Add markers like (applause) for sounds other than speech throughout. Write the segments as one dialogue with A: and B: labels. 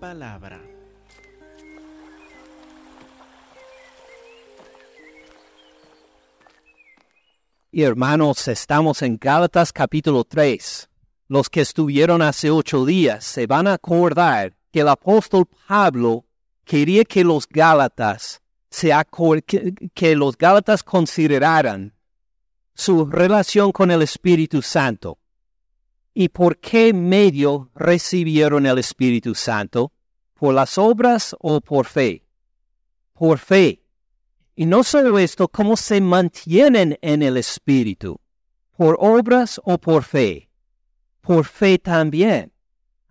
A: palabra.
B: Y hermanos, estamos en Gálatas capítulo 3. Los que estuvieron hace ocho días se van a acordar que el apóstol Pablo quería que los Gálatas se que, que los Gálatas consideraran su relación con el Espíritu Santo. ¿Y por qué medio recibieron el Espíritu Santo? ¿Por las obras o por fe? Por fe. Y no solo esto, ¿cómo se mantienen en el Espíritu? ¿Por obras o por fe? Por fe también.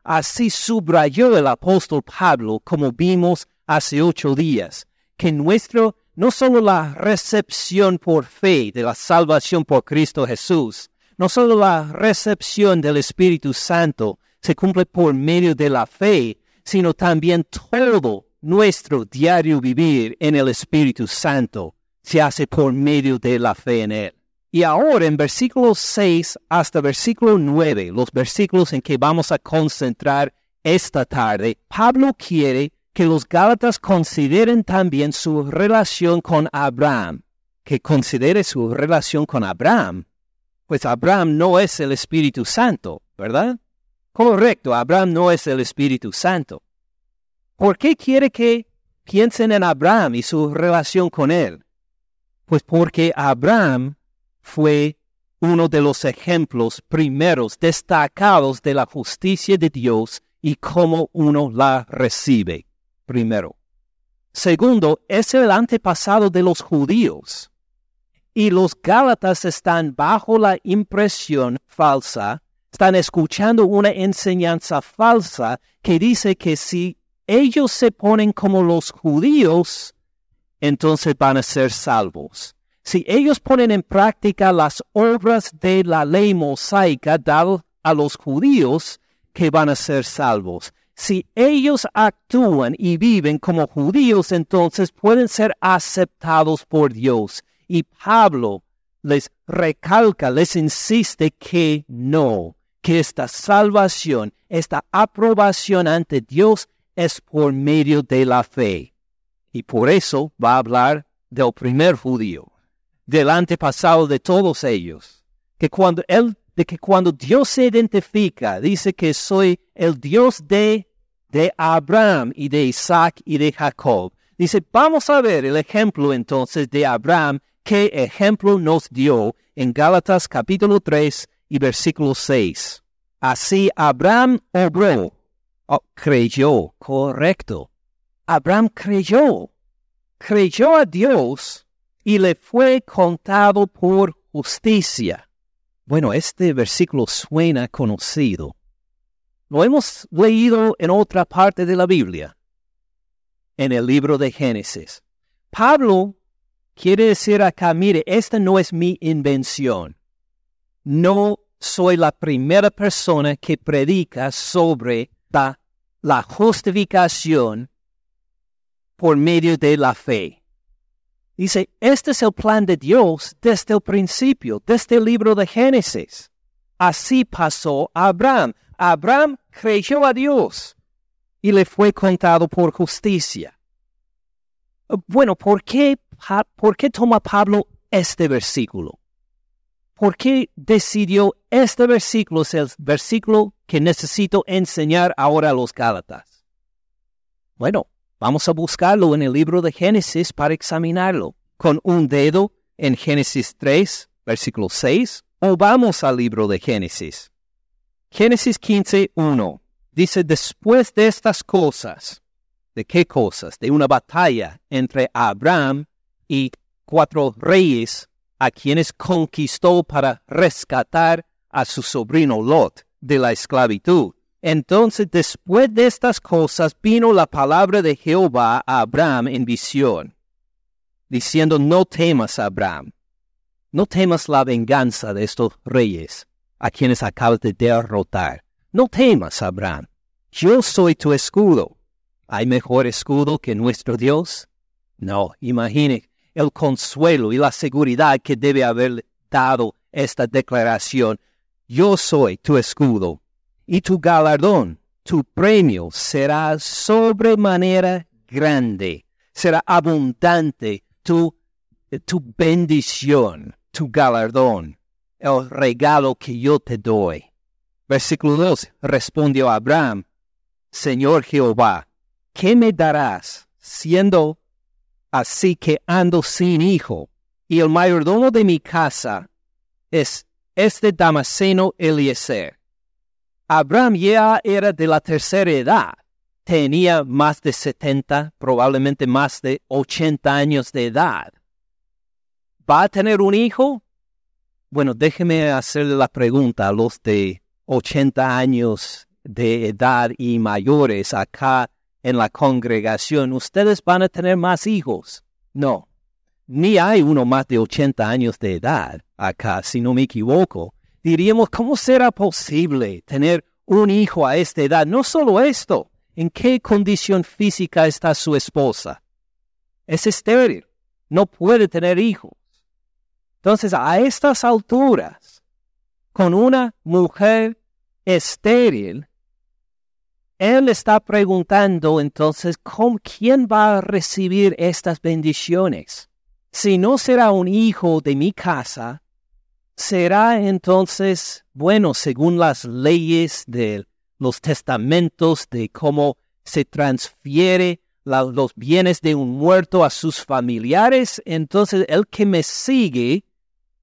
B: Así subrayó el apóstol Pablo, como vimos hace ocho días, que nuestro, no solo la recepción por fe de la salvación por Cristo Jesús, no solo la recepción del Espíritu Santo se cumple por medio de la fe, sino también todo nuestro diario vivir en el Espíritu Santo se hace por medio de la fe en Él. Y ahora en versículo 6 hasta versículo 9, los versículos en que vamos a concentrar esta tarde, Pablo quiere que los Gálatas consideren también su relación con Abraham, que considere su relación con Abraham. Pues Abraham no es el Espíritu Santo, ¿verdad? Correcto, Abraham no es el Espíritu Santo. ¿Por qué quiere que piensen en Abraham y su relación con él? Pues porque Abraham fue uno de los ejemplos primeros destacados de la justicia de Dios y cómo uno la recibe. Primero. Segundo, es el antepasado de los judíos. Y los Gálatas están bajo la impresión falsa, están escuchando una enseñanza falsa que dice que si ellos se ponen como los judíos, entonces van a ser salvos. Si ellos ponen en práctica las obras de la ley mosaica dado a los judíos, que van a ser salvos. Si ellos actúan y viven como judíos, entonces pueden ser aceptados por Dios. Y Pablo les recalca, les insiste que no, que esta salvación, esta aprobación ante Dios es por medio de la fe. Y por eso va a hablar del primer judío, del antepasado de todos ellos, que cuando él, de que cuando Dios se identifica, dice que soy el Dios de, de Abraham y de Isaac y de Jacob. Dice, vamos a ver el ejemplo entonces de Abraham, qué ejemplo nos dio en Gálatas capítulo 3 y versículo 6. Así Abraham obró Oh, creyó, correcto. Abraham creyó, creyó a Dios y le fue contado por justicia. Bueno, este versículo suena conocido. Lo hemos leído en otra parte de la Biblia, en el libro de Génesis. Pablo quiere decir acá, mire, esta no es mi invención. No soy la primera persona que predica sobre la, justificación por medio de la fe. Dice, este es el plan de Dios desde el principio, desde el libro de Génesis. Así pasó Abraham. Abraham creyó a Dios y le fue contado por justicia. Bueno, ¿por qué, ¿por qué toma Pablo este versículo? ¿Por qué decidió este versículo es el versículo que necesito enseñar ahora a los Gálatas? Bueno, vamos a buscarlo en el libro de Génesis para examinarlo. Con un dedo en Génesis 3, versículo 6, o vamos al libro de Génesis. Génesis 15, 1. Dice, después de estas cosas, ¿de qué cosas? De una batalla entre Abraham y cuatro reyes a quienes conquistó para rescatar a su sobrino Lot de la esclavitud. Entonces, después de estas cosas, vino la palabra de Jehová a Abraham en visión, diciendo, no temas, Abraham, no temas la venganza de estos reyes a quienes acabas de derrotar. No temas, Abraham, yo soy tu escudo. ¿Hay mejor escudo que nuestro Dios? No, imagine el consuelo y la seguridad que debe haber dado esta declaración. Yo soy tu escudo y tu galardón, tu premio será sobremanera grande, será abundante tu, tu bendición, tu galardón, el regalo que yo te doy. Versículo 2. Respondió Abraham, Señor Jehová, ¿qué me darás siendo así que ando sin hijo? Y el mayordomo de mi casa es este Damaseno Eliezer. Abraham ya era de la tercera edad. Tenía más de 70, probablemente más de 80 años de edad. ¿Va a tener un hijo? Bueno, déjeme hacerle la pregunta a los de 80 años de edad y mayores acá en la congregación, ¿ustedes van a tener más hijos? No, ni hay uno más de 80 años de edad acá, si no me equivoco. Diríamos, ¿cómo será posible tener un hijo a esta edad? No solo esto, ¿en qué condición física está su esposa? Es estéril, no puede tener hijos. Entonces, a estas alturas, con una mujer estéril, él está preguntando entonces, ¿con quién va a recibir estas bendiciones? Si no será un hijo de mi casa, será entonces, bueno, según las leyes de los testamentos de cómo se transfiere los bienes de un muerto a sus familiares, entonces el que me sigue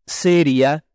B: sería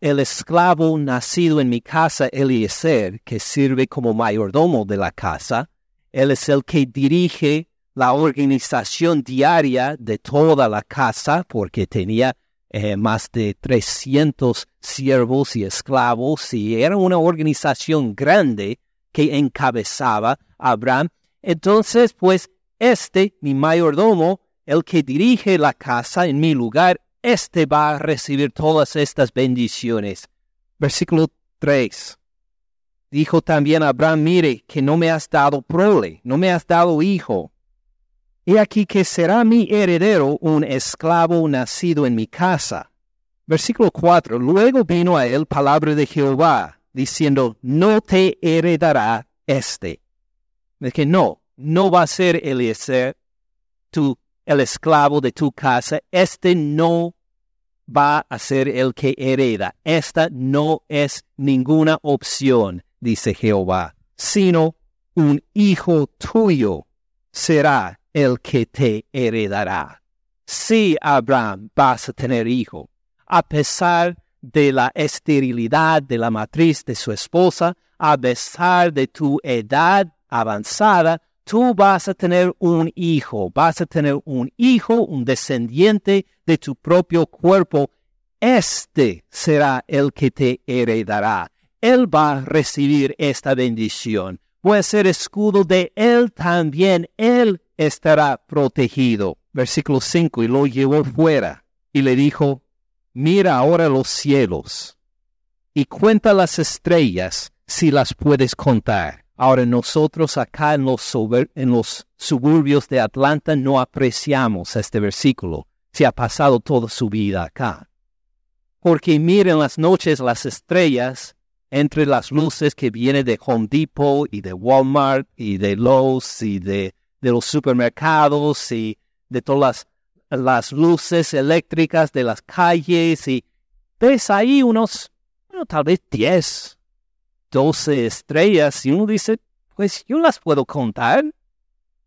B: el esclavo nacido en mi casa, Eliezer, que sirve como mayordomo de la casa. Él es el que dirige la organización diaria de toda la casa, porque tenía eh, más de 300 siervos y esclavos, y era una organización grande que encabezaba Abraham. Entonces, pues, este, mi mayordomo, el que dirige la casa en mi lugar, este va a recibir todas estas bendiciones. Versículo 3. Dijo también Abraham, mire, que no me has dado prole, no me has dado hijo. He aquí que será mi heredero un esclavo nacido en mi casa. Versículo 4. Luego vino a él palabra de Jehová, diciendo, no te heredará este. De que no, no va a ser Eliezer, tu el esclavo de tu casa, este no va a ser el que hereda. Esta no es ninguna opción, dice Jehová, sino un hijo tuyo será el que te heredará. Sí, Abraham, vas a tener hijo. A pesar de la esterilidad de la matriz de su esposa, a pesar de tu edad avanzada, tú vas a tener un hijo, vas a tener un hijo, un descendiente de tu propio cuerpo. Este será el que te heredará. Él va a recibir esta bendición. A ser escudo de él también. Él estará protegido. Versículo 5. Y lo llevó fuera y le dijo, mira ahora los cielos y cuenta las estrellas si las puedes contar. Ahora nosotros acá en los, suburbios de Atlanta no apreciamos este versículo. Se ha pasado toda su vida acá. Porque miren las noches las estrellas entre las luces que vienen de Home Depot y de Walmart y de Lowe's y de, de los supermercados y de todas las, las, luces eléctricas de las calles y ves ahí unos, bueno, tal vez 10, 12 estrellas y uno dice, pues yo las puedo contar.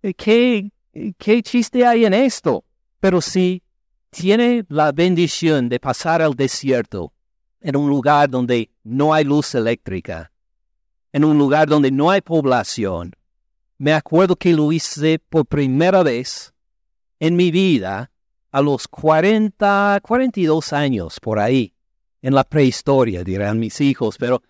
B: Eh, ¿Qué, qué chiste hay en esto? Pero si tiene la bendición de pasar al desierto, en un lugar donde no hay luz eléctrica, en un lugar donde no hay población. Me acuerdo que lo hice por primera vez en mi vida a los 40, 42 años por ahí, en la prehistoria, dirán mis hijos, pero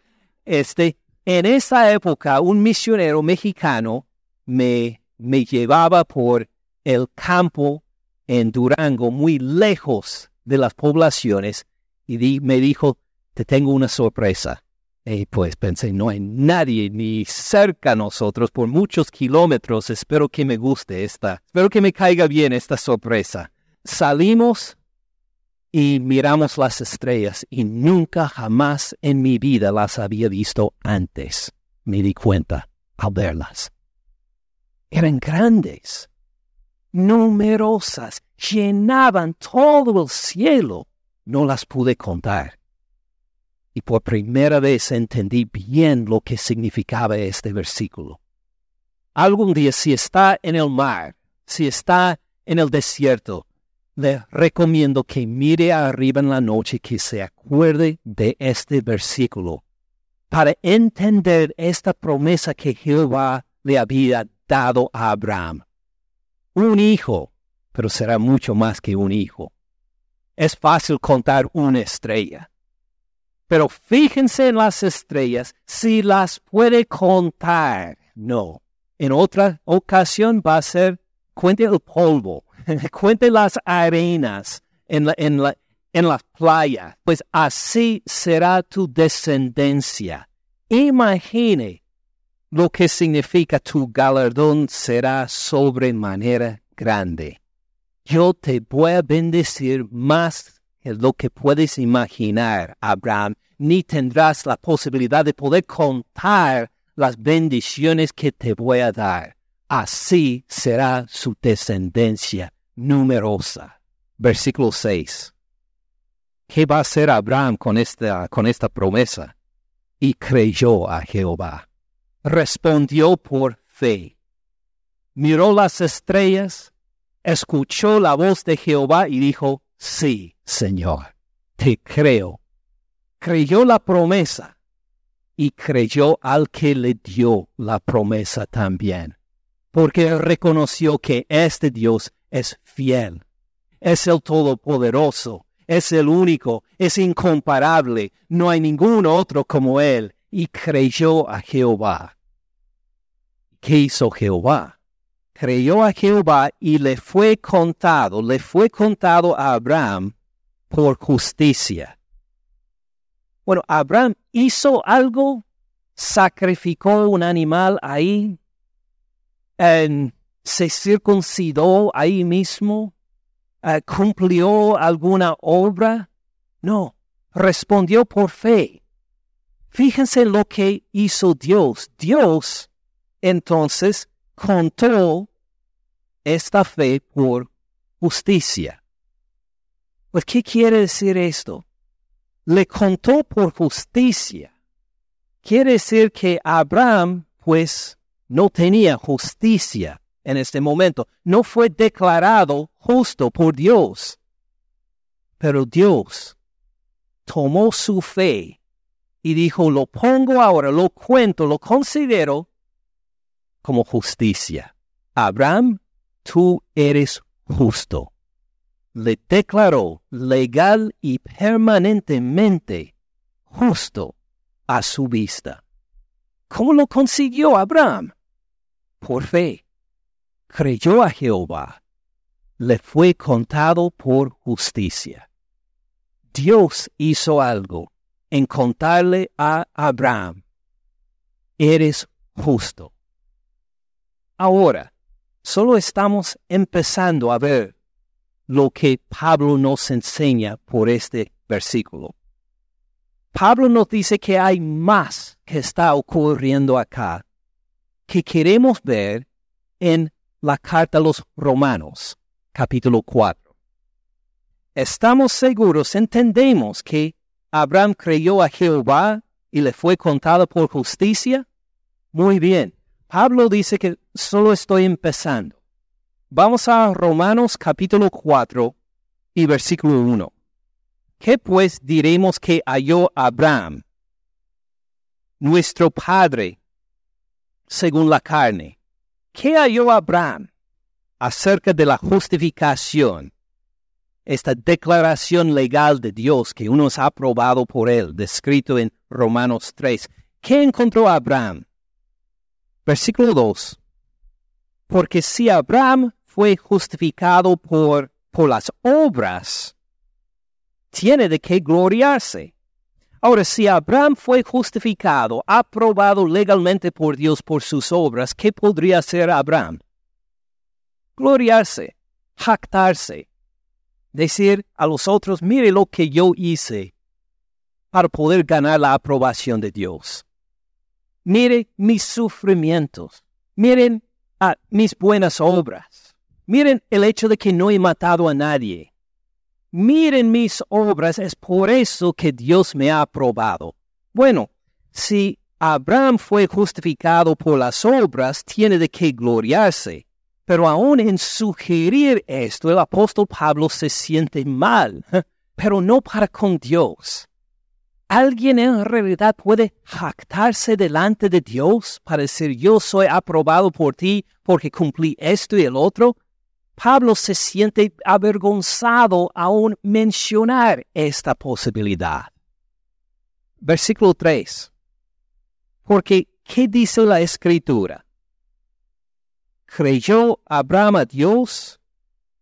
B: este, en esa época, un misionero mexicano me, me llevaba por el campo en Durango, muy lejos de las poblaciones, y me dijo, te tengo una sorpresa. Y pues pensé, no hay nadie ni cerca a nosotros por muchos kilómetros. Espero que me guste esta, espero que me caiga bien esta sorpresa. Salimos y miramos las estrellas y nunca jamás en mi vida las había visto antes. Me di cuenta. al verlas. Eran grandes, numerosas, llenaban todo el cielo. No las pude contar. Y por primera vez entendí bien lo que significaba este versículo. Algún día si está en el mar, si está en el desierto, le recomiendo que mire arriba en la noche que se acuerde de este versículo para entender esta promesa que Jehová le había dado a Abraham. Un hijo, pero será mucho más que un hijo. Es fácil contar una estrella. Pero fíjense en las estrellas si las puede contar. No. En otra ocasión va a ser cuente el polvo, (laughs) cuente las arenas en la, en la, en la playa, pues así será tu descendencia. Imagine lo que significa tu galardón será sobremanera grande. Yo te voy a bendecir más que lo que puedes imaginar, Abraham, ni tendrás la posibilidad de poder contar las bendiciones que te voy a dar. Así será su descendencia numerosa. Versículo 6. ¿Qué va a hacer Abraham con esta, con esta promesa? Y creyó a Jehová. Respondió por fe. Miró las estrellas, escuchó la voz de Jehová y dijo, sí, Señor, te creo. Creyó la promesa y creyó al que le dio la promesa también, porque reconoció que este Dios es fiel, es el Todopoderoso, es el único, es incomparable, no hay ningún otro como Él, y creyó a Jehová. ¿Qué hizo Jehová? Creyó a Jehová y le fue contado, le fue contado a Abraham por justicia. Bueno, Abraham hizo algo, sacrificó un animal ahí, se circuncidó ahí mismo, eh, cumplió alguna obra. No, respondió por fe. Fíjense lo que hizo Dios. Dios entonces contó esta fe por justicia. Pues, ¿qué quiere decir esto? Le contó por justicia. Quiere decir que Abraham, pues, no tenía justicia en este momento. No fue declarado justo por Dios. Pero Dios tomó su fe y dijo, lo pongo ahora, lo cuento, lo considero como justicia. Abraham, tú eres justo. Le declaró legal y permanentemente justo a su vista. ¿Cómo lo consiguió Abraham? Por fe creyó a Jehová, le fue contado por justicia. Dios hizo algo en contarle a Abraham, eres justo. Ahora, solo estamos empezando a ver lo que Pablo nos enseña por este versículo. Pablo nos dice que hay más que está ocurriendo acá, que queremos ver en la carta a los Romanos, capítulo 4. Estamos seguros, entendemos que Abraham creyó a Jehová y le fue contado por justicia. Muy bien, Pablo dice que solo estoy empezando. Vamos a Romanos capítulo 4 y versículo 1. ¿Qué pues diremos que halló Abraham, nuestro Padre, según la carne? ¿Qué halló Abraham acerca de la justificación? Esta declaración legal de Dios que uno ha aprobado por él, descrito en Romanos 3. ¿Qué encontró Abraham? Versículo 2. Porque si Abraham fue justificado por, por las obras, tiene de qué gloriarse Ahora, si Abraham fue justificado, aprobado legalmente por Dios por sus obras, ¿qué podría hacer Abraham? Gloriarse, jactarse, decir a los otros, mire lo que yo hice para poder ganar la aprobación de Dios. Mire mis sufrimientos. Miren a mis buenas obras. Miren el hecho de que no he matado a nadie. Miren mis obras, es por eso que Dios me ha aprobado. Bueno, si Abraham fue justificado por las obras, tiene de qué gloriarse. Pero aún en sugerir esto, el apóstol Pablo se siente mal, (laughs) pero no para con Dios. ¿Alguien en realidad puede jactarse delante de Dios para decir yo soy aprobado por ti porque cumplí esto y el otro? Pablo se siente avergonzado aún mencionar esta posibilidad. Versículo 3. Porque, ¿qué dice la escritura? Creyó Abraham a Dios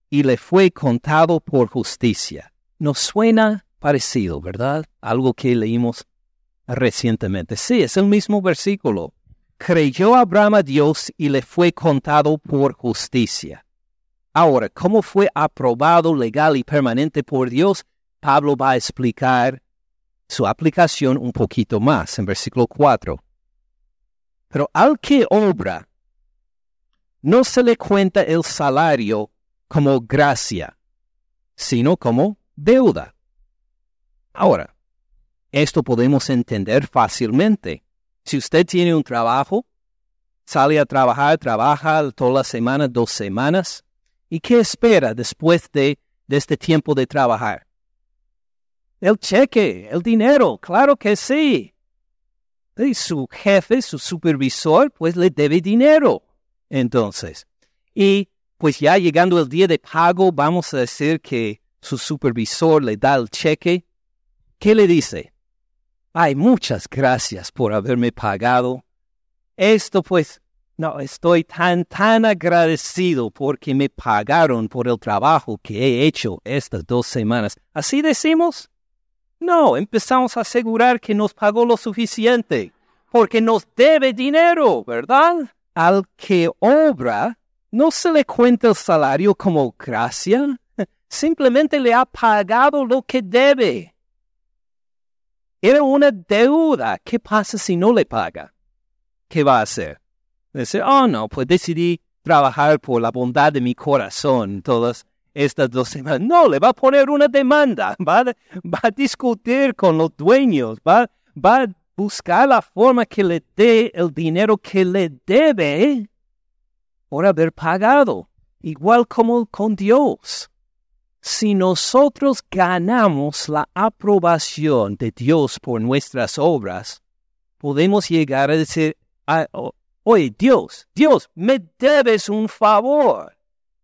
B: y le fue contado por justicia. Nos suena parecido, ¿verdad? Algo que leímos recientemente. Sí, es el mismo versículo. Creyó Abraham a Dios y le fue contado por justicia. Ahora, ¿cómo fue aprobado legal y permanente por Dios? Pablo va a explicar su aplicación un poquito más en versículo 4. Pero al que obra, no se le cuenta el salario como gracia, sino como deuda. Ahora, esto podemos entender fácilmente. Si usted tiene un trabajo, sale a trabajar, trabaja toda la semana, dos semanas, ¿y qué espera después de, este tiempo de trabajar? El cheque, el dinero, claro que sí. Y su jefe, su supervisor, pues le debe dinero. Entonces, y pues ya llegando el día de pago, vamos a decir que su supervisor le da el cheque ¿Qué le dice? Ay, muchas gracias por haberme pagado. Esto pues, no, estoy tan, tan agradecido porque me pagaron por el trabajo que he hecho estas dos semanas. ¿Así decimos? No, empezamos a asegurar que nos pagó lo suficiente, porque nos debe dinero, ¿verdad? Al que obra, no se le cuenta el salario como gracia, (laughs) simplemente le ha pagado lo que debe. Era una deuda. ¿Qué pasa si no le paga? ¿Qué va a hacer? Dice, oh no, pues decidí trabajar por la bondad de mi corazón todas estas dos semanas. No, le va a poner una demanda, (laughs) va, va a discutir con los dueños, va, va a buscar la forma que le dé el dinero que le debe por haber pagado, igual como con Dios si nosotros ganamos la aprobación de Dios por nuestras obras, podemos llegar a decir, ah, oye Dios, Dios, me debes un favor.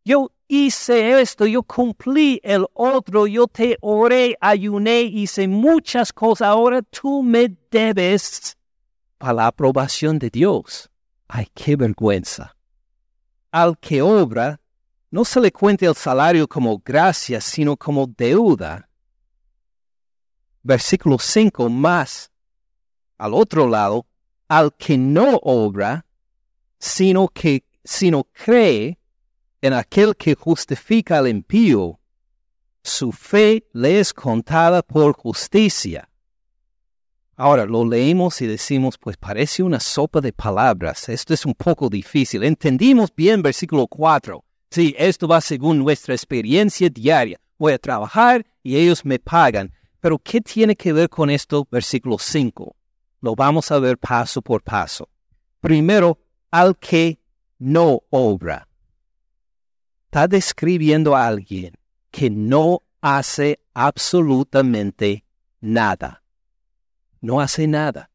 B: Yo hice esto, yo cumplí el otro, yo te oré, ayuné, hice muchas cosas, ahora tú me debes a la aprobación de Dios. Ay, qué vergüenza. Al que obra, no se le cuente el salario como gracia, sino como deuda. Versículo 5 más. Al otro lado, al que no obra, sino que sino cree en aquel que justifica al impío, su fe le es contada por justicia. Ahora lo leemos y decimos, pues parece una sopa de palabras. Esto es un poco difícil. Entendimos bien versículo 4. Sí, esto va según nuestra experiencia diaria. Voy a trabajar y ellos me pagan. Pero ¿qué tiene que ver con esto? Versículo 5. Lo vamos a ver paso por paso. Primero, al que no obra. Está describiendo a alguien que no hace absolutamente nada. No hace nada.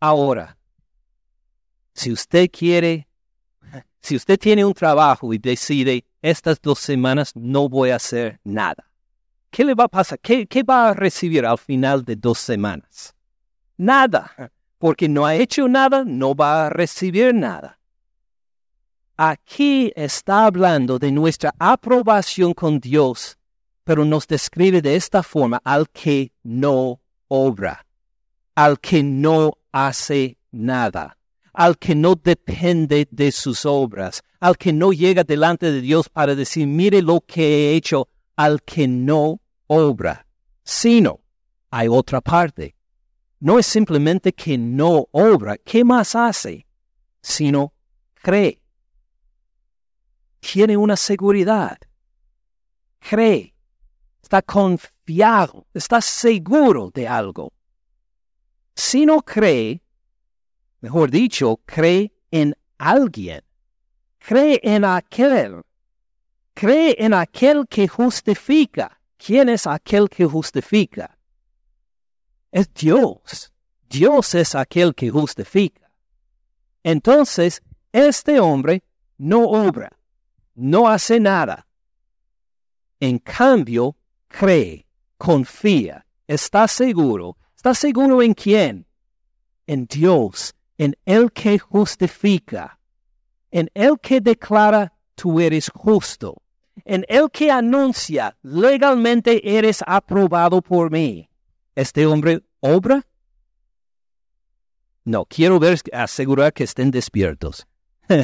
B: Ahora, si usted quiere (laughs) si usted tiene un trabajo y decide, estas dos semanas no voy a hacer nada, ¿qué le va a pasar? ¿Qué, va a recibir al final de dos semanas? Nada, porque no ha hecho nada, no va a recibir nada. Aquí está hablando de nuestra aprobación con Dios, pero nos describe de esta forma al que no obra, al que no hace nada al que no depende de sus obras, al que no llega delante de Dios para decir, mire lo que he hecho, al que no obra, sino hay otra parte, no es simplemente que no obra, ¿qué más hace? Sino cree. Tiene una seguridad. Cree. Está confiado. Está seguro de algo. Si no cree, mejor dicho, cree en alguien. Cree en aquel. Cree en aquel que justifica. ¿Quién es aquel que justifica? Es Dios. Dios es aquel que justifica. Entonces, este hombre no obra, no hace nada. En cambio, cree, confía, está seguro. ¿Está seguro en quién? En Dios, en el que justifica, en el que declara tú eres justo, en el que anuncia legalmente eres aprobado por mí. ¿Este hombre obra? No, quiero ver, asegurar que estén despiertos. (laughs)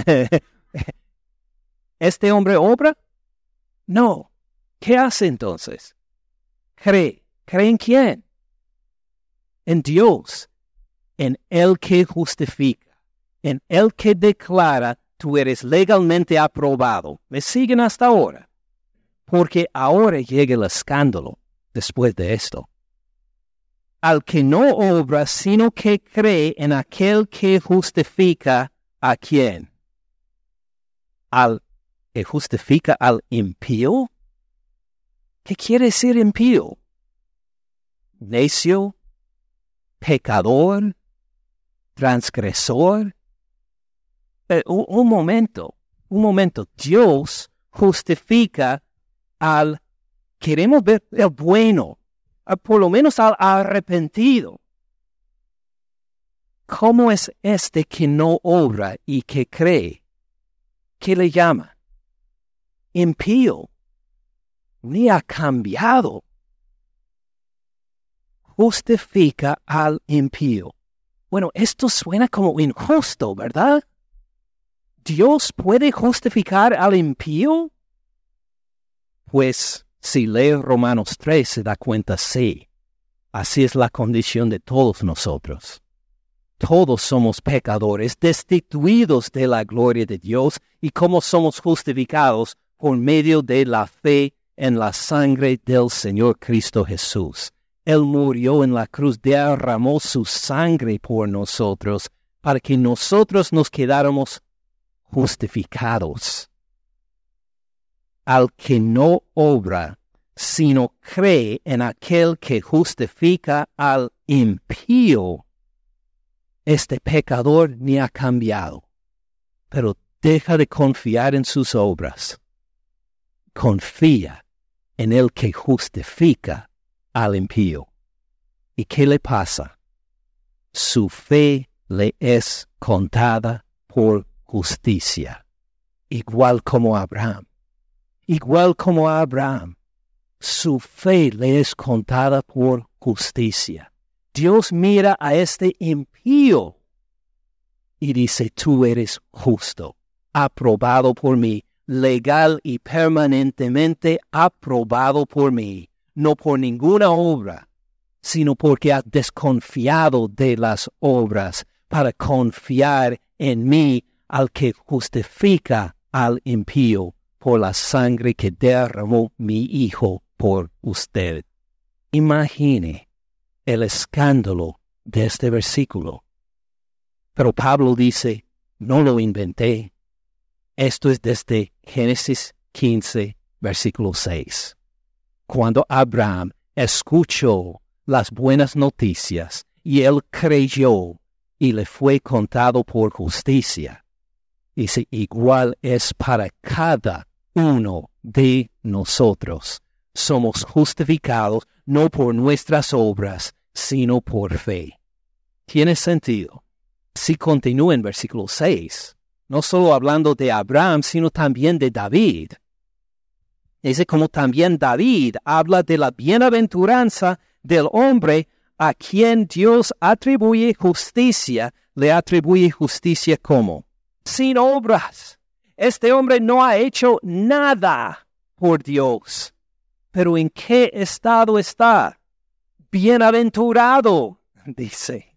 B: ¿Este hombre obra? No. ¿Qué hace entonces? Cree. ¿Cree en quién? En Dios, en el que justifica, en el que declara tú eres legalmente aprobado. ¿Me siguen hasta ahora? Porque ahora llega el escándalo después de esto. Al que no obra, sino que cree en aquel que justifica a quién? Al que justifica al impío. ¿Qué quiere decir impío? Necio, pecador, transgresor. Eh, un, momento, un momento. Dios justifica al, queremos ver el bueno, por lo menos al arrepentido. ¿Cómo es este que no obra y que cree? ¿Qué le llama? Impío. Ni ha cambiado. Justifica al impío. Bueno, esto suena como injusto, ¿verdad? ¿Dios puede justificar al impío? Pues si lee Romanos 3 se da cuenta, sí. Así es la condición de todos nosotros. Todos somos pecadores, destituidos de la gloria de Dios y como somos justificados por medio de la fe en la sangre del Señor Cristo Jesús. Él murió en la cruz, derramó su sangre por nosotros, para que nosotros nos quedáramos justificados. Al que no obra, sino cree en aquel que justifica al impío, este pecador ni ha cambiado, pero deja de confiar en sus obras. Confía en el que justifica al impío. ¿Y qué le pasa? Su fe le es contada por justicia, igual como Abraham. Igual como Abraham, su fe le es contada por justicia. Dios mira a este impío y dice, tú eres justo, aprobado por mí, legal y permanentemente aprobado por mí no por ninguna obra, sino porque has desconfiado de las obras para confiar en mí al que justifica al impío por la sangre que derramó mi Hijo por usted. Imagine el escándalo de este versículo. Pero Pablo dice, no lo inventé. Esto es desde Génesis 15, versículo 6 cuando Abraham escuchó las buenas noticias y él creyó y le fue contado por justicia. Dice, igual es para cada uno de nosotros. Somos justificados no por nuestras obras, sino por fe. Tiene sentido. Si continúa en versículo 6, no solo hablando de Abraham, sino también de David. Dice como también David habla de la bienaventuranza del hombre a quien Dios atribuye justicia, le atribuye justicia como sin obras. Este hombre no ha hecho nada por Dios. Pero ¿en qué estado está? Bienaventurado. dice.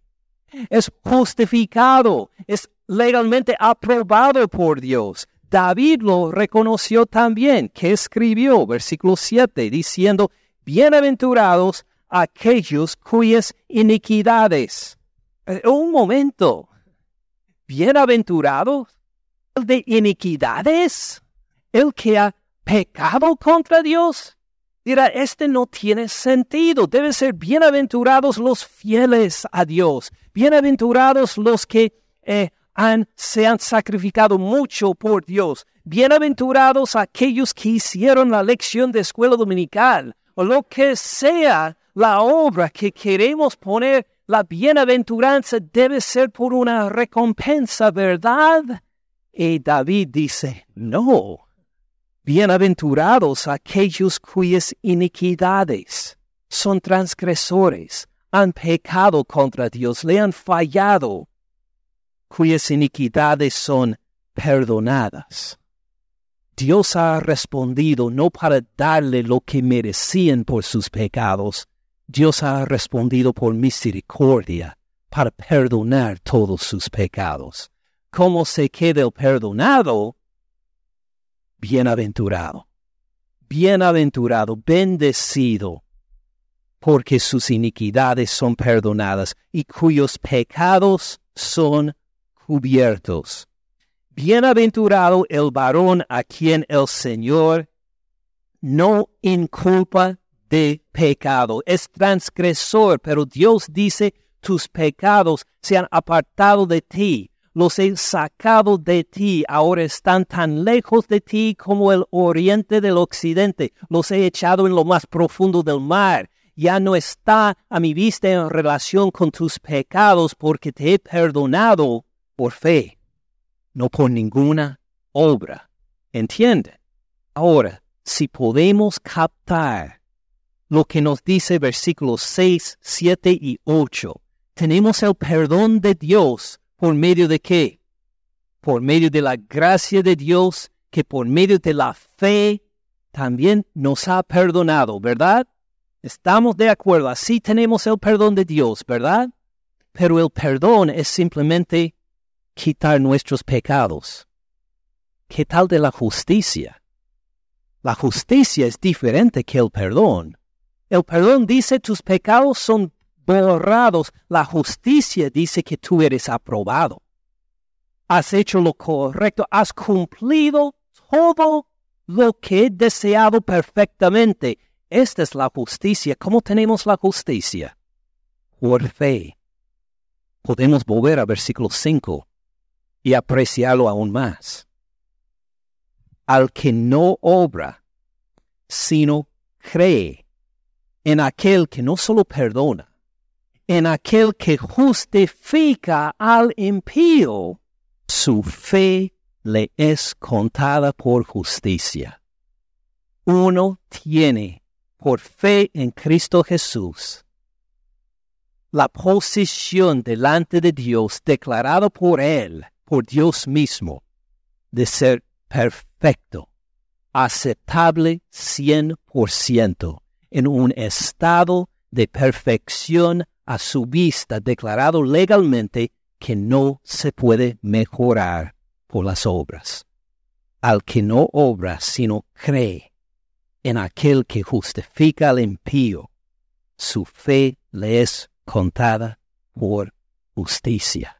B: Es justificado, es legalmente aprobado por Dios. David lo reconoció también, que escribió, versículo 7, diciendo, bienaventurados aquellos cuyas iniquidades. Eh, un momento, bienaventurados de iniquidades, el que ha pecado contra Dios. Dirá, este no tiene sentido. Deben ser bienaventurados los fieles a Dios, bienaventurados los que eh, han, se han sacrificado mucho por Dios, bienaventurados aquellos que hicieron la lección de escuela dominical, o lo que sea la obra que queremos poner, la bienaventuranza debe ser por una recompensa, ¿verdad? Y David dice, no, bienaventurados aquellos cuyas iniquidades son transgresores, han pecado contra Dios, le han fallado, cuyas iniquidades son perdonadas. Dios ha respondido no para darle lo que merecían por sus pecados, Dios ha respondido por misericordia para perdonar todos sus pecados. ¿Cómo se queda el perdonado? Bienaventurado, bienaventurado, bendecido, porque sus iniquidades son perdonadas y cuyos pecados son cubiertos. Bienaventurado el varón a quien el Señor no inculpa de pecado. Es transgresor, pero Dios dice, tus pecados se han apartado de ti. Los he sacado de ti, ahora están tan lejos de ti como el oriente del occidente. Los he echado en lo más profundo del mar. Ya no está a mi vista en relación con tus pecados porque te he perdonado por fe no por ninguna obra. ¿Entiende? Ahora, si podemos captar lo que nos dice versículos 6, 7 y 8, tenemos el perdón de Dios por medio de qué? Por medio de la gracia de Dios que por medio de la fe también nos ha perdonado, ¿verdad? Estamos de acuerdo, así tenemos el perdón de Dios, ¿verdad? Pero el perdón es simplemente quitar nuestros pecados. ¿Qué tal de la justicia? La justicia es diferente que el perdón. El perdón dice tus pecados son borrados. La justicia dice que tú eres aprobado. Has hecho lo correcto, has cumplido todo lo que he deseado perfectamente. Esta es la justicia. ¿Cómo tenemos la justicia? Por fe. Podemos volver a versículo 5 y apreciarlo aún más. Al que no obra, sino cree en aquel que no solo perdona, en aquel que justifica al impío, su fe le es contada por justicia. Uno tiene por fe en Cristo Jesús la posición delante de Dios declarado por Él por Dios mismo de ser perfecto, aceptable 100%, en un estado de perfección a su vista, declarado legalmente que no se puede mejorar por las obras. Al que no obra, sino cree en aquel que justifica al impío, su fe le es contada por justicia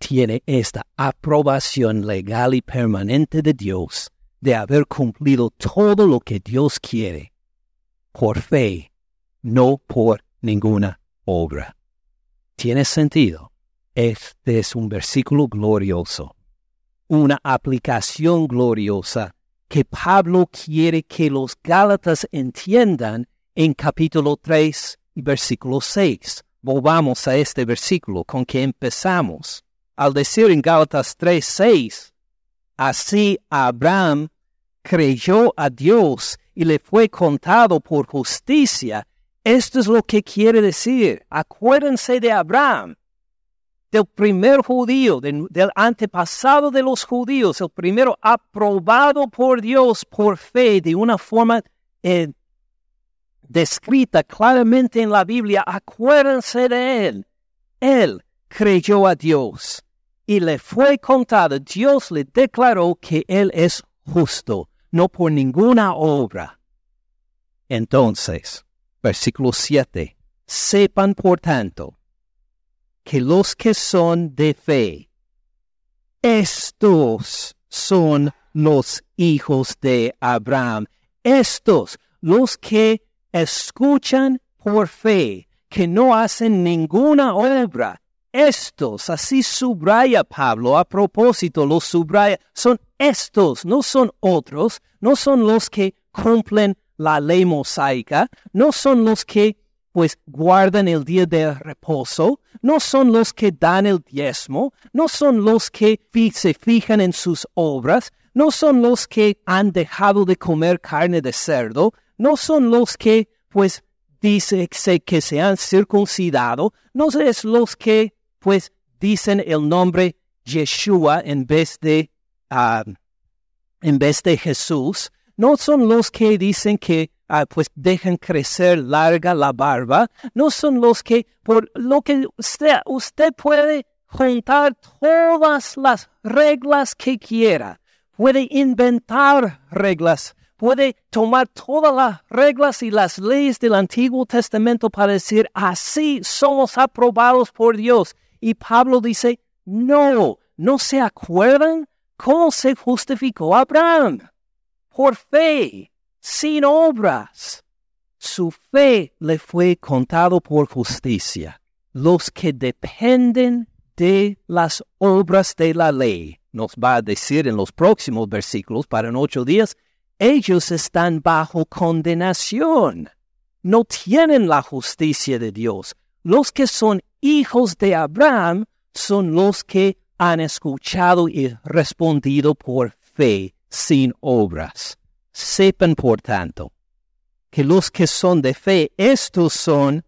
B: tiene esta aprobación legal y permanente de Dios de haber cumplido todo lo que Dios quiere por fe, no por ninguna obra. ¿Tiene sentido? Este es un versículo glorioso, una aplicación gloriosa que Pablo quiere que los Gálatas entiendan en capítulo 3 y versículo 6. Volvamos a este versículo con que empezamos al decir en Gálatas 3:6, así Abraham creyó a Dios y le fue contado por justicia. Esto es lo que quiere decir. Acuérdense de Abraham, del primer judío, del antepasado de los judíos, el primero aprobado por Dios por fe de una forma eh, descrita claramente en la Biblia, acuérdense de él. Él creyó a Dios y le fue contado, Dios le declaró que él es justo, no por ninguna obra. Entonces, versículo 7, sepan por tanto que los que son de fe, estos son los hijos de Abraham. Estos, los que escuchan por fe, que no hacen ninguna obra. Estos, así subraya Pablo, a propósito los subraya, son estos, no son otros, no son los que cumplen la ley mosaica, no son los que pues guardan el día de reposo, no son los que dan el diezmo, no son los que se fijan en sus obras, no son los que han dejado de comer carne de cerdo, no son los que pues dice que se han circuncidado, no es los que pues dicen el nombre Yeshua en vez de ah, en vez de Jesús, no son los que dicen que Ah, pues dejan crecer larga la barba, no son los que, por lo que usted, usted puede juntar todas las reglas que quiera, puede inventar reglas, puede tomar todas las reglas y las leyes del Antiguo Testamento para decir, así somos aprobados por Dios. Y Pablo dice, no, ¿no se acuerdan cómo se justificó Abraham? Por fe sin obras. Su fe le fue contado por justicia. Los que dependen de las obras de la ley, nos va a decir en los próximos versículos para en ocho días, ellos están bajo condenación. No tienen la justicia de Dios. Los que son hijos de Abraham son los que han escuchado y respondido por fe sin obras. Sepan, por tanto, que los que son de fe, estos son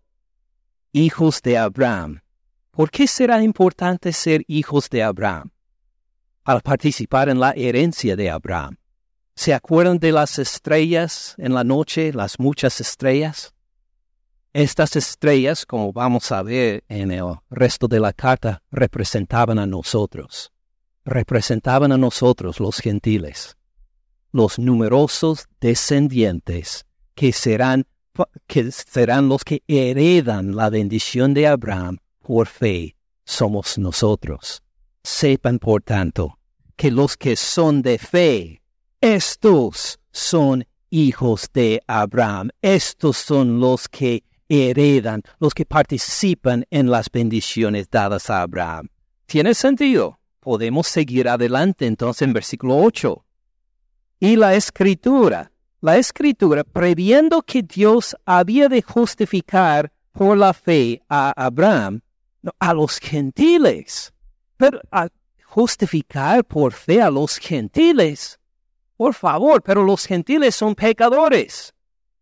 B: hijos de Abraham. ¿Por qué será importante ser hijos de Abraham? Para participar en la herencia de Abraham. ¿Se acuerdan de las estrellas en la noche, las muchas estrellas? Estas estrellas, como vamos a ver en el resto de la carta, representaban a nosotros. Representaban a nosotros los gentiles los numerosos descendientes que serán, que serán los que heredan la bendición de Abraham por fe, somos nosotros. Sepan, por tanto, que los que son de fe, estos son hijos de Abraham, estos son los que heredan, los que participan en las bendiciones dadas a Abraham. ¿Tiene sentido? Podemos seguir adelante entonces en versículo 8 y la escritura. La escritura, previendo que Dios había de justificar por la fe a Abraham, a los gentiles. Pero a justificar por fe a los gentiles. Por favor, pero los gentiles son pecadores.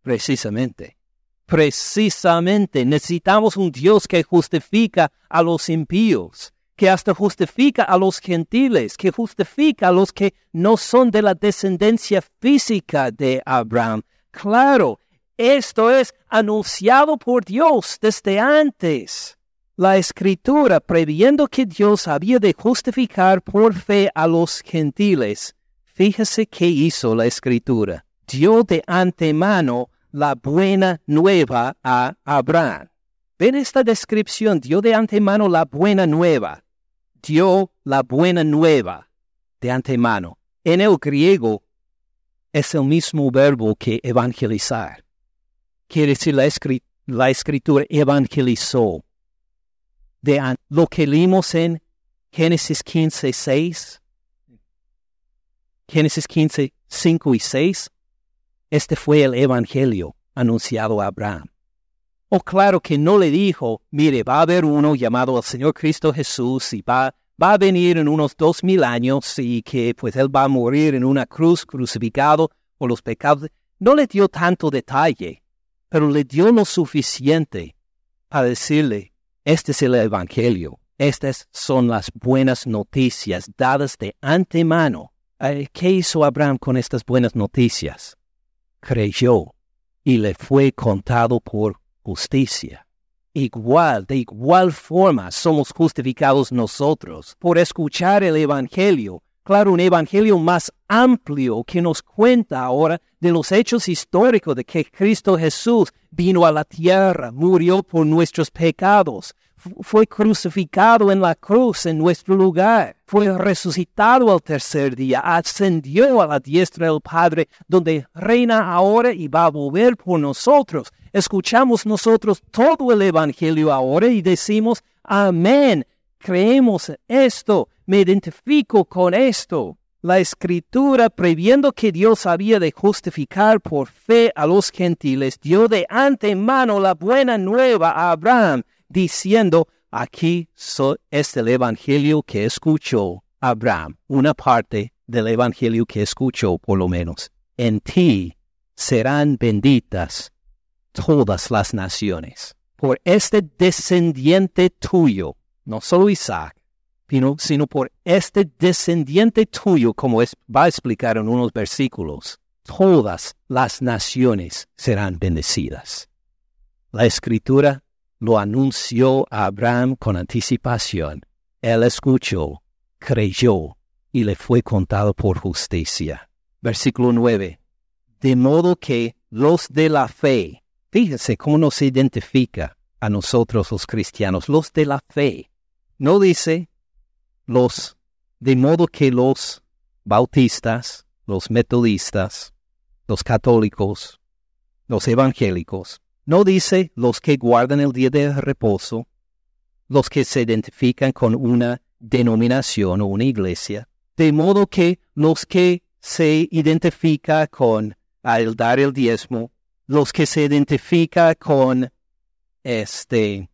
B: Precisamente. Precisamente necesitamos un Dios que justifica a los impíos que hasta justifica a los gentiles, que justifica a los que no son de la descendencia física de Abraham. Claro, esto es anunciado por Dios desde antes. La escritura, previendo que Dios había de justificar por fe a los gentiles, fíjese qué hizo la escritura. Dio de antemano la buena nueva a Abraham. Ven esta descripción, dio de antemano la buena nueva dio la buena nueva de antemano. En el griego es el mismo verbo que evangelizar. Quiere decir la, la escritura evangelizó. De lo que leímos en Génesis 15, 6, Génesis 15, 5 y 6, este fue el evangelio anunciado a Abraham. O oh, claro que no le dijo, mire, va a haber uno llamado el Señor Cristo Jesús y va, va a venir en unos dos mil años y que pues él va a morir en una cruz crucificado por los pecados. No le dio tanto detalle, pero le dio lo suficiente para decirle, este es el Evangelio, estas son las buenas noticias dadas de antemano. Eh, ¿Qué hizo Abraham con estas buenas noticias? Creyó y le fue contado por justicia. Igual, de igual forma, somos justificados nosotros por escuchar el Evangelio. Claro, un Evangelio más amplio que nos cuenta ahora de los hechos históricos de que Cristo Jesús vino a la tierra, murió por nuestros pecados, fue crucificado en la cruz en nuestro lugar, fue resucitado al tercer día, ascendió a la diestra del Padre, donde reina ahora y va a volver por nosotros. Escuchamos nosotros todo el Evangelio ahora y decimos, amén, creemos esto, me identifico con esto. La escritura, previendo que Dios había de justificar por fe a los gentiles, dio de antemano la buena nueva a Abraham diciendo, aquí es el Evangelio que escuchó Abraham, una parte del Evangelio que escuchó por lo menos. En ti serán benditas todas las naciones. Por este descendiente tuyo, no solo Isaac, sino, por este descendiente tuyo, como va a explicar en unos versículos, todas las naciones serán bendecidas. La escritura lo anunció a Abraham con anticipación. Él escuchó, creyó y le fue contado por justicia. Versículo 9. De modo que los de la fe, fíjese cómo nos identifica a nosotros los cristianos, los de la fe. No dice los, de modo que los bautistas, los metodistas, los católicos, los evangélicos, no dice los que guardan el día de reposo, los que se identifican con una denominación o una iglesia, de modo que los que se identifican con el dar el diezmo, los que se identifican con este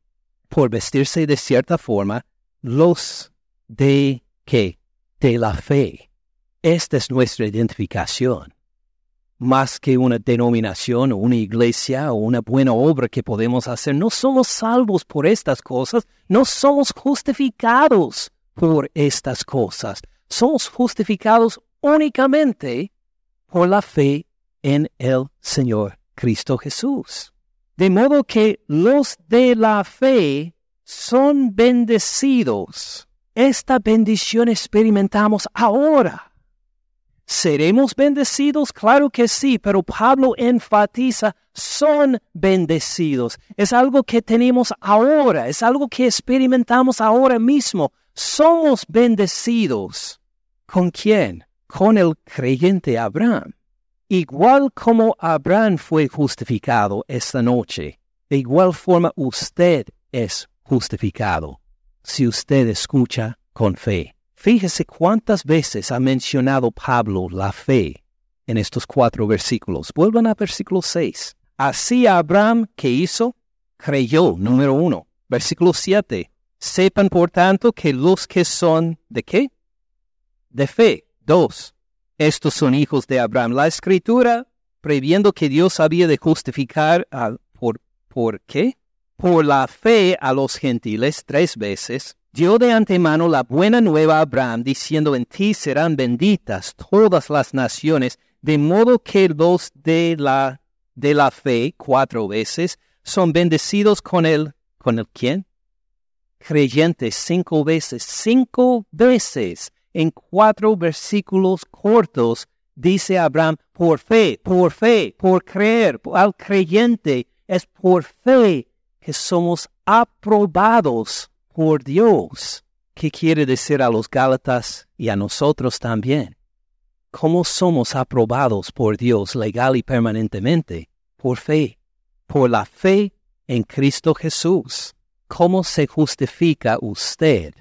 B: por vestirse de cierta forma, los de qué? De la fe. Esta es nuestra identificación más que una denominación o una iglesia o una buena obra que podemos hacer. No somos salvos por estas cosas, no somos justificados por estas cosas. Somos justificados únicamente por la fe en el Señor Cristo Jesús. De modo que los de la fe son bendecidos. Esta bendición experimentamos ahora ¿Seremos bendecidos? Claro que sí, pero Pablo enfatiza, son bendecidos. Es algo que tenemos ahora, es algo que experimentamos ahora mismo. Somos bendecidos. ¿Con quién? Con el creyente Abraham. Igual como Abraham fue justificado esta noche, de igual forma usted es justificado si usted escucha con fe. Fíjese cuántas veces ha mencionado Pablo la fe en estos cuatro versículos. Vuelvan a versículo 6. Así Abraham, ¿qué hizo? Creyó, número uno. Versículo 7. Sepan, por tanto, que los que son de qué? De fe. Dos. Estos son hijos de Abraham. La escritura, previendo que Dios había de justificar al, por, ¿por qué? Por la fe a los gentiles tres veces, dio de antemano la buena nueva a Abraham, diciendo, en ti serán benditas todas las naciones, de modo que los de la, de la fe, cuatro veces, son bendecidos con él. ¿Con el quién? Creyentes, cinco veces, cinco veces, en cuatro versículos cortos, dice Abraham, por fe, por fe, por creer, al creyente, es por fe que somos aprobados por Dios. ¿Qué quiere decir a los Gálatas y a nosotros también? ¿Cómo somos aprobados por Dios legal y permanentemente? Por fe, por la fe en Cristo Jesús. ¿Cómo se justifica usted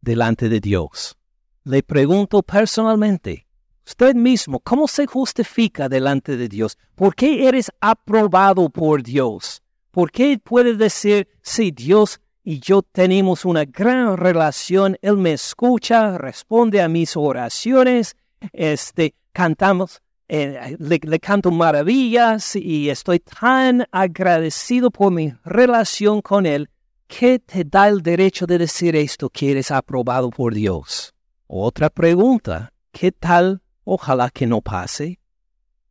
B: delante de Dios? Le pregunto personalmente, usted mismo, ¿cómo se justifica delante de Dios? ¿Por qué eres aprobado por Dios? ¿Por qué puede decir, si Dios y yo tenemos una gran relación. Él me escucha, responde a mis oraciones, este, cantamos, eh, le, canto maravillas y estoy tan agradecido por mi relación con Él que te da el derecho de decir esto que eres aprobado por Dios. Otra pregunta, ¿qué tal? Ojalá que no pase.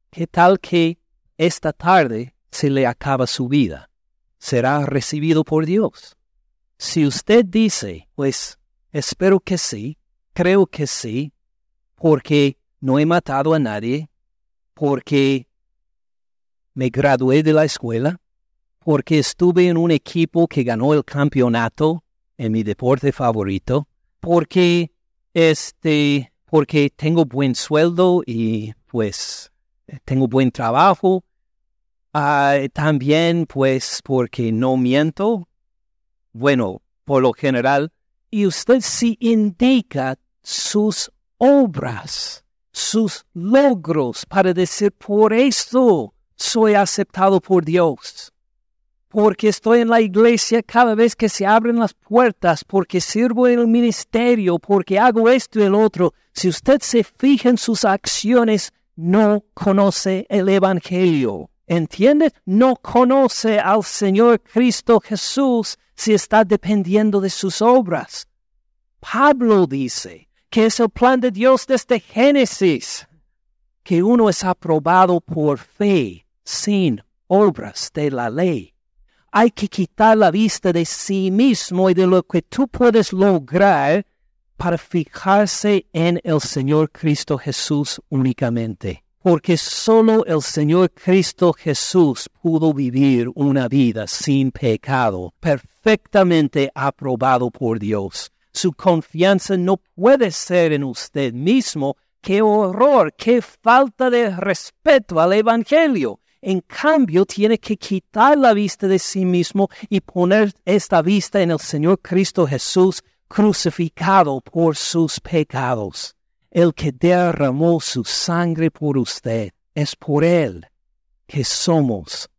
B: ¿Qué tal que esta tarde se le acaba su vida, será recibido por Dios. Si usted dice, pues espero que sí, creo que sí, porque no he matado a nadie, porque me gradué de la escuela, porque estuve en un equipo que ganó el campeonato en mi deporte favorito, porque este, porque tengo buen sueldo y pues tengo buen trabajo, ah, también pues porque no miento, bueno, por lo general, y usted sí indica sus obras, sus logros para decir, por eso soy aceptado por Dios. Porque estoy en la iglesia cada vez que se abren las puertas, porque sirvo en el ministerio, porque hago esto y el otro. Si usted se fija en sus acciones, no conoce el Evangelio. ¿Entiende? No conoce al Señor Cristo Jesús si está dependiendo de sus obras. Pablo dice, que es el plan de Dios desde Génesis, que uno es aprobado por fe sin obras de la ley. Hay que quitar la vista de sí mismo y de lo que tú puedes lograr para fijarse en el Señor Cristo Jesús únicamente. Porque solo el Señor Cristo Jesús pudo vivir una vida sin pecado, perfectamente aprobado por Dios. Su confianza no puede ser en usted mismo. ¡Qué horror! ¡Qué falta de respeto al Evangelio! En cambio, tiene que quitar la vista de sí mismo y poner esta vista en el Señor Cristo Jesús crucificado por sus pecados. El que derramó su sangre por usted, es por él que somos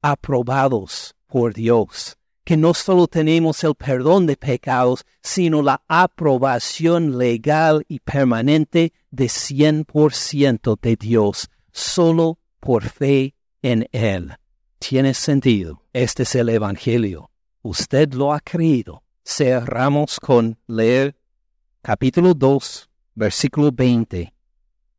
B: aprobados por Dios que no solo tenemos el perdón de pecados, sino la aprobación legal y permanente de 100% de Dios, solo por fe en Él. Tiene sentido. Este es el Evangelio. Usted lo ha creído. Cerramos con leer capítulo 2, versículo 20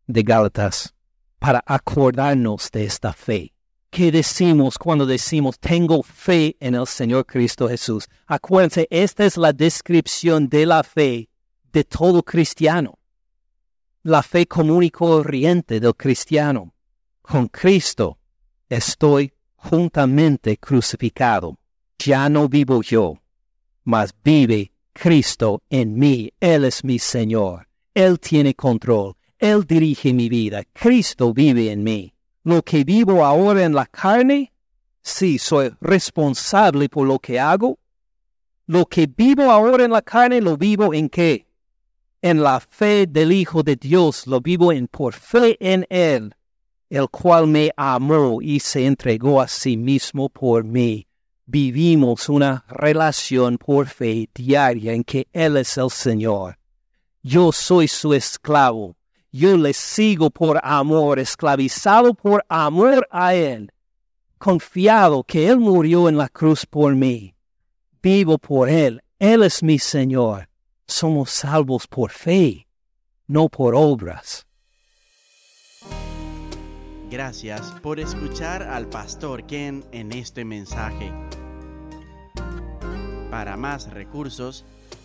B: de Gálatas para acordarnos de esta fe. ¿Qué decimos cuando decimos tengo fe en el Señor Cristo Jesús? Acuérdense, esta es la descripción de la fe de todo cristiano. La fe común y corriente del cristiano. Con Cristo estoy juntamente crucificado. Ya no vivo yo, mas vive Cristo en mí. Él es mi Señor. Él tiene control. Él dirige mi vida. Cristo vive en mí. Lo que vivo ahora en la carne, sí, soy responsable por lo que hago. Lo que vivo ahora en la carne, lo vivo en qué? En la fe del Hijo de Dios, lo vivo en por fe en Él, el cual me amó y se entregó a sí mismo por mí. Vivimos una relación por fe diaria en que Él es el Señor. Yo soy su esclavo yo le sigo por amor, esclavizado por amor a Él, confiado que Él murió en la cruz por mí. Vivo por Él, Él es mi Señor. Somos salvos por fe, no por obras.
A: Gracias por escuchar al pastor Ken en este mensaje. Para más recursos,